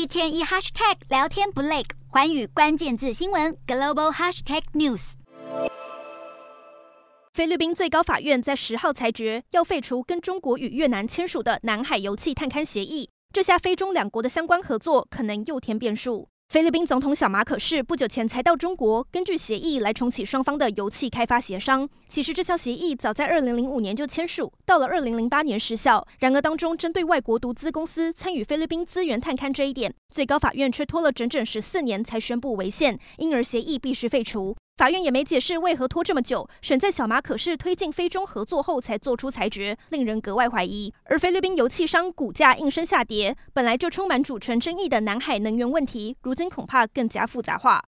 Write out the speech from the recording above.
一天一 hashtag 聊天不累，环宇关键字新闻 global hashtag news。菲律宾最高法院在十号裁决，要废除跟中国与越南签署的南海油气探勘协议，这下菲中两国的相关合作可能又添变数。菲律宾总统小马可是不久前才到中国，根据协议来重启双方的油气开发协商。其实这项协议早在二零零五年就签署，到了二零零八年失效。然而当中针对外国独资公司参与菲律宾资源探勘这一点，最高法院却拖了整整十四年才宣布违宪，因而协议必须废除。法院也没解释为何拖这么久，审在小马可是推进非中合作后才做出裁决，令人格外怀疑。而菲律宾油气商股价应声下跌，本来就充满主权争议的南海能源问题，如今恐怕更加复杂化。